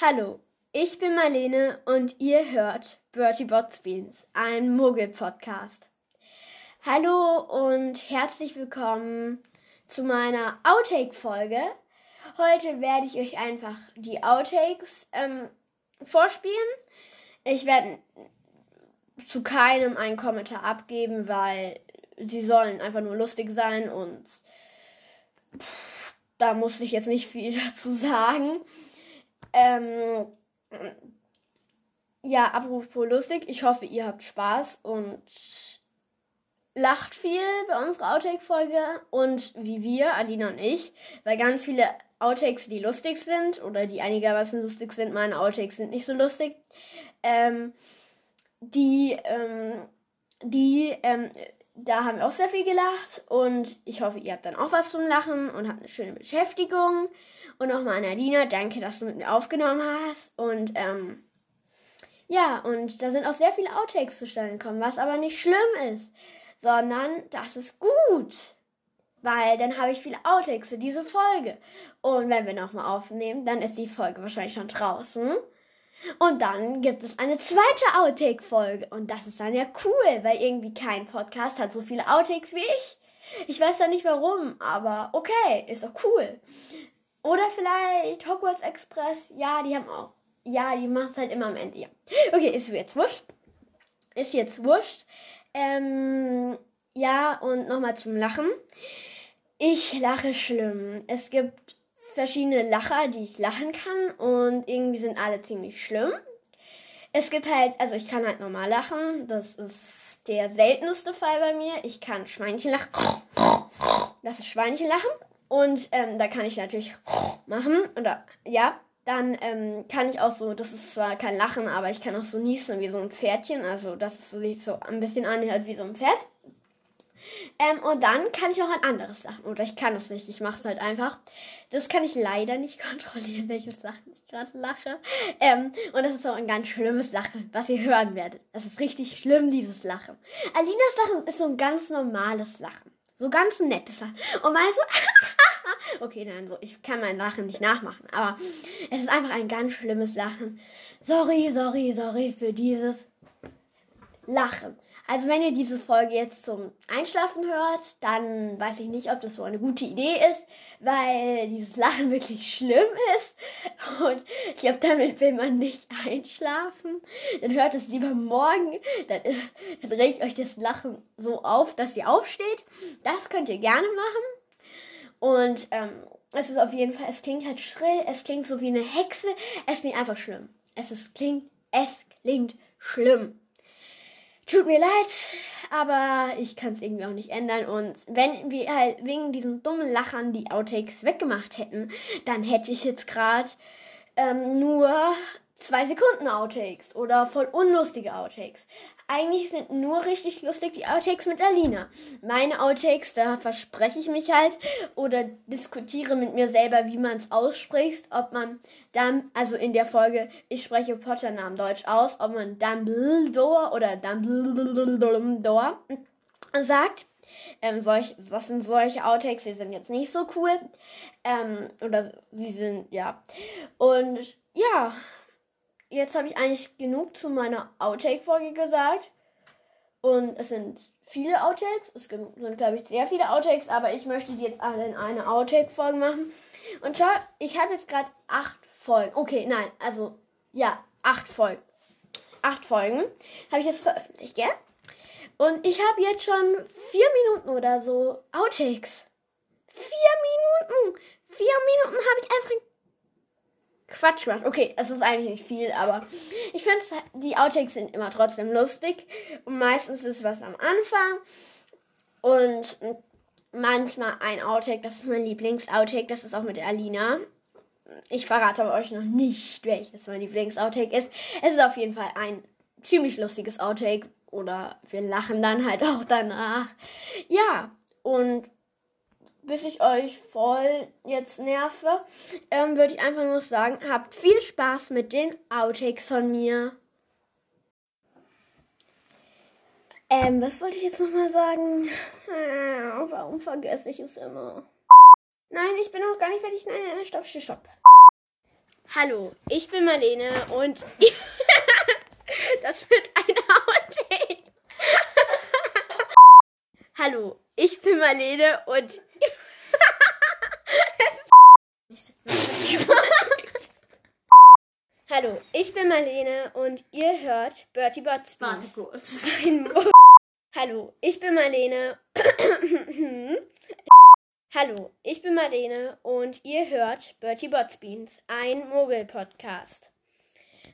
Hallo, ich bin Marlene und ihr hört Bertie Botsbeans, ein Muggel-Podcast. Hallo und herzlich willkommen zu meiner Outtake-Folge. Heute werde ich euch einfach die Outtakes ähm, vorspielen. Ich werde zu keinem einen Kommentar abgeben, weil sie sollen einfach nur lustig sein und pff, da muss ich jetzt nicht viel dazu sagen. Ähm, ja, apropos lustig, ich hoffe, ihr habt Spaß und lacht viel bei unserer Outtake-Folge und wie wir, Alina und ich, weil ganz viele Outtakes, die lustig sind oder die einigermaßen lustig sind, meine Outtakes sind nicht so lustig, ähm, die, ähm, die, ähm, da haben wir auch sehr viel gelacht und ich hoffe, ihr habt dann auch was zum Lachen und habt eine schöne Beschäftigung. Und nochmal an Nadina, danke, dass du mit mir aufgenommen hast. Und ähm, ja, und da sind auch sehr viele Outtakes zustande gekommen, was aber nicht schlimm ist, sondern das ist gut. Weil dann habe ich viele Outtakes für diese Folge. Und wenn wir nochmal aufnehmen, dann ist die Folge wahrscheinlich schon draußen. Und dann gibt es eine zweite Outtake-Folge. Und das ist dann ja cool, weil irgendwie kein Podcast hat so viele Outtakes wie ich. Ich weiß ja nicht warum, aber okay, ist doch cool. Oder vielleicht Hogwarts Express. Ja, die haben auch. Ja, die machen es halt immer am Ende. Ja. Okay, ist jetzt wurscht. Ist jetzt wurscht. Ähm, ja, und nochmal zum Lachen. Ich lache schlimm. Es gibt verschiedene Lacher, die ich lachen kann. Und irgendwie sind alle ziemlich schlimm. Es gibt halt, also ich kann halt normal lachen. Das ist der seltenste Fall bei mir. Ich kann Schweinchen lachen. Das ist Schweinchen lachen. Und ähm, da kann ich natürlich machen. Oder ja, dann ähm, kann ich auch so, das ist zwar kein Lachen, aber ich kann auch so niesen wie so ein Pferdchen. Also das ist so, sich so ein bisschen anhört wie so ein Pferd. Ähm, und dann kann ich auch ein anderes Lachen. Oder ich kann es nicht, ich mache es halt einfach. Das kann ich leider nicht kontrollieren, welches Lachen ich gerade lache. Ähm, und das ist auch ein ganz schlimmes Lachen, was ihr hören werdet. Das ist richtig schlimm, dieses Lachen. Alinas Lachen ist so ein ganz normales Lachen. So ganz nettes Lachen. Und mal so, okay, dann so, ich kann mein Lachen nicht nachmachen, aber es ist einfach ein ganz schlimmes Lachen. Sorry, sorry, sorry für dieses Lachen. Also wenn ihr diese Folge jetzt zum Einschlafen hört, dann weiß ich nicht, ob das so eine gute Idee ist, weil dieses Lachen wirklich schlimm ist. Und ich glaube, damit will man nicht einschlafen. Dann hört es lieber morgen. Dann, ist, dann regt euch das Lachen so auf, dass ihr aufsteht. Das könnt ihr gerne machen. Und ähm, es ist auf jeden Fall, es klingt halt schrill, es klingt so wie eine Hexe. Es klingt einfach schlimm. Es ist, klingt, es klingt schlimm. Tut mir leid, aber ich kann es irgendwie auch nicht ändern. Und wenn wir halt wegen diesen dummen Lachern die Outtakes weggemacht hätten, dann hätte ich jetzt gerade ähm, nur zwei Sekunden Outtakes oder voll unlustige Outtakes. Eigentlich sind nur richtig lustig die Outtakes mit Alina. Meine Outtakes, da verspreche ich mich halt oder diskutiere mit mir selber, wie man es ausspricht, ob man dann, also in der Folge, ich spreche Potter-Namen Deutsch aus, ob man Dumbledore oder Dumbledore sagt. Ähm, solch, was sind solche Outtakes? Sie sind jetzt nicht so cool. Ähm, oder sie sind, ja. Und ja, jetzt habe ich eigentlich genug zu meiner Outtake-Folge gesagt. Und es sind viele Outtakes. Es sind, glaube ich, sehr viele Outtakes, aber ich möchte die jetzt alle in eine Outtake-Folge machen. Und schau, ich habe jetzt gerade acht Folgen. Okay, nein, also ja, acht Folgen. Acht Folgen habe ich jetzt veröffentlicht, gell? Und ich habe jetzt schon vier Minuten oder so Outtakes. Vier Minuten! Vier Minuten habe ich einfach Quatsch gemacht. Okay, es ist eigentlich nicht viel, aber ich finde, die Outtakes sind immer trotzdem lustig. Und meistens ist was am Anfang. Und manchmal ein Outtake, das ist mein Lieblings-Outtake, das ist auch mit Alina. Ich verrate euch noch nicht, welches mein Lieblings-Outtake ist. Es ist auf jeden Fall ein ziemlich lustiges Outtake. Oder wir lachen dann halt auch danach. Ja, und bis ich euch voll jetzt nerve, ähm, würde ich einfach nur sagen, habt viel Spaß mit den Outtakes von mir. Ähm, was wollte ich jetzt nochmal sagen? Äh, warum vergesse ich es immer? Nein, ich bin noch gar nicht fertig. Nein, nein, stopp, stopp. Hallo, ich bin Marlene und das wird ein Outtake. Hallo, ich bin Marlene und Hallo, ich bin Marlene und ihr hört Bertie Bots. Warte kurz. Hallo, ich bin Marlene. Hallo, ich bin Marlene und ihr hört Bertie Botsbeans, ein Mogel-Podcast.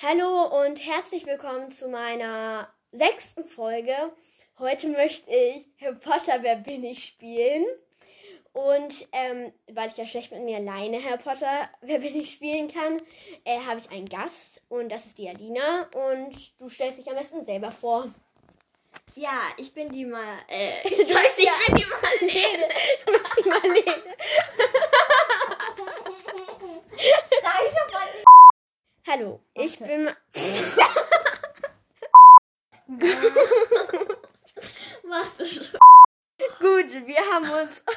Hallo und herzlich willkommen zu meiner sechsten Folge. Heute möchte ich Harry Potter Wer bin ich spielen. Und ähm, weil ich ja schlecht mit mir alleine Harry Potter Wer bin ich spielen kann, äh, habe ich einen Gast und das ist die Alina. Und du stellst dich am besten selber vor. Ja, ich bin die mal. Äh, ich sag's, ich bin die Marlene. Du bist die Marlene. Sag ich schon mal. Hallo, ich Warte. bin. Ma Mach das. Gut, wir haben uns.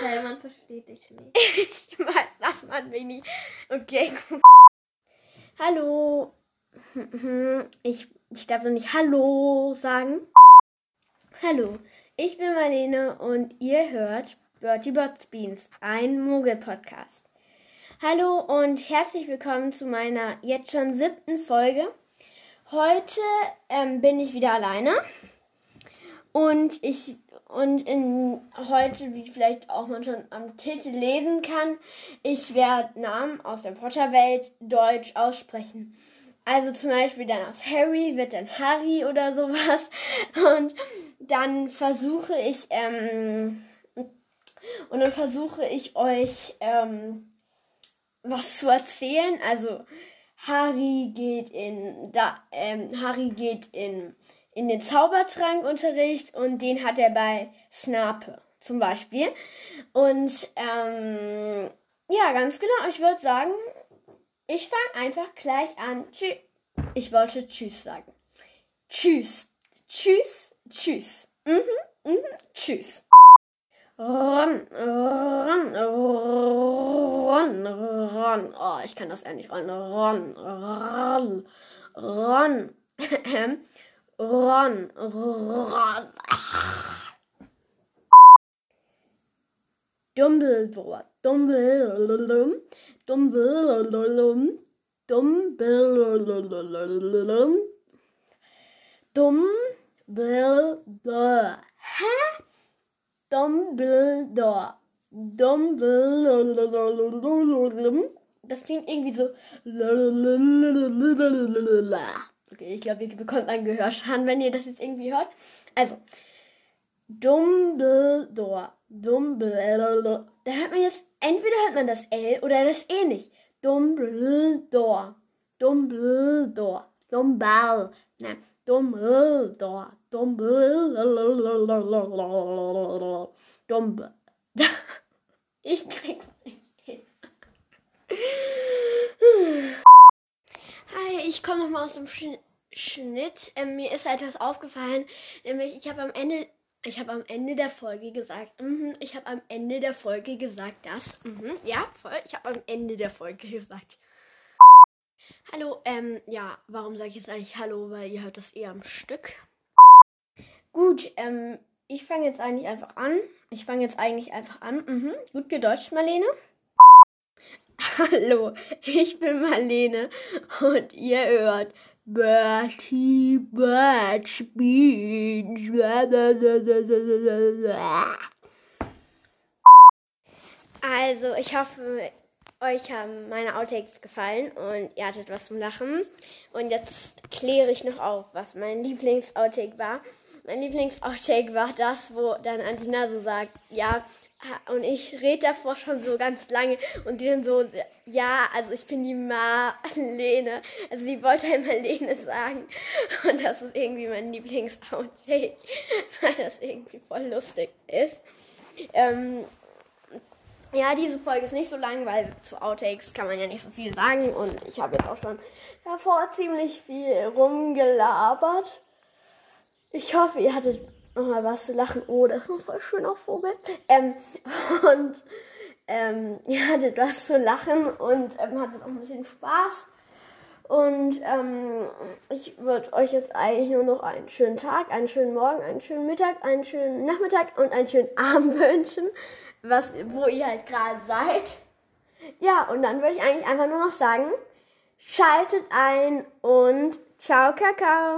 Hey, man versteht dich nicht. Ich weiß, dass man mich nicht. Okay, gut. Hallo. Ich, ich darf noch nicht Hallo sagen. Hallo, ich bin Marlene und ihr hört Bertie Bots Beans, ein Mogel-Podcast. Hallo und herzlich willkommen zu meiner jetzt schon siebten Folge. Heute ähm, bin ich wieder alleine. Und ich und in heute, wie vielleicht auch man schon am Titel lesen kann, ich werde Namen aus der Potterwelt deutsch aussprechen. Also zum Beispiel dann aus Harry wird dann Harry oder sowas. Und dann versuche ich, ähm, und dann versuche ich euch ähm, was zu erzählen. Also Harry geht in da, ähm, Harry geht in in den Zaubertrankunterricht und den hat er bei Snape zum Beispiel. Und ähm, ja, ganz genau. Ich würde sagen, ich fange einfach gleich an. Tschüss. Ich wollte Tschüss sagen. Tschüss. Tschüss. Tschüss. Mhm. Mhm. Tschüss. Ron, Ron, Ron, Ron. Oh, ich kann das nicht. Ron, Ron, Ron, Ron. Ron, Ron. Dumbledore, Dumbledore, Dumbledore, Dumbledore, Dumbledore. Hä? Dumbledore. Dumbledore. Das klingt irgendwie so. Okay, ich glaube, ihr bekommt einen Gehörschaden, wenn ihr das jetzt irgendwie hört. Also, Dumbledore. Dumbledore. Da hört man jetzt, entweder hört man das L oder das E nicht. Dumbledore. Dumbledore. Dumbledore. Nein. Dumbledore. Dumbledore. Dumble. Ich krieg's nicht. Hi, ich komme nochmal aus dem Sch Schnitt. Ähm, mir ist etwas aufgefallen, nämlich ich habe am Ende, ich habe am Ende der Folge gesagt, mhm, ich habe am Ende der Folge gesagt, das, mhm, ja, voll, ich habe am Ende der Folge gesagt. Hallo, ähm, ja, warum sage ich jetzt eigentlich Hallo, weil ihr hört das eher am Stück. Gut, ähm, ich fange jetzt eigentlich einfach an. Ich fange jetzt eigentlich einfach an. Mhm. Gut gedeutscht, Marlene. Hallo, ich bin Marlene und ihr hört Bertie Batch Beach. Also, ich hoffe, euch haben meine Outtakes gefallen und ihr hattet was zum Lachen. Und jetzt kläre ich noch auf, was mein Lieblings-Outtake war. Mein Lieblings-Outtake war das, wo dann Antina so sagt, ja, und ich rede davor schon so ganz lange und die dann so, ja, also ich bin die Marlene. Also sie wollte halt Marlene sagen. Und das ist irgendwie mein Lieblings-Outtake, weil das irgendwie voll lustig ist. Ähm, ja, diese Folge ist nicht so lang, weil zu Outtakes kann man ja nicht so viel sagen. Und ich habe jetzt auch schon davor ziemlich viel rumgelabert. Ich hoffe, ihr hattet nochmal was zu lachen. Oh, das ist ein voll schöner Vogel. Ähm, und ähm, ihr hattet was zu lachen und ähm, hattet auch ein bisschen Spaß. Und ähm, ich würde euch jetzt eigentlich nur noch einen schönen Tag, einen schönen Morgen, einen schönen Mittag, einen schönen Nachmittag und einen schönen Abend wünschen, was, wo ihr halt gerade seid. Ja, und dann würde ich eigentlich einfach nur noch sagen, schaltet ein und ciao, Kakao.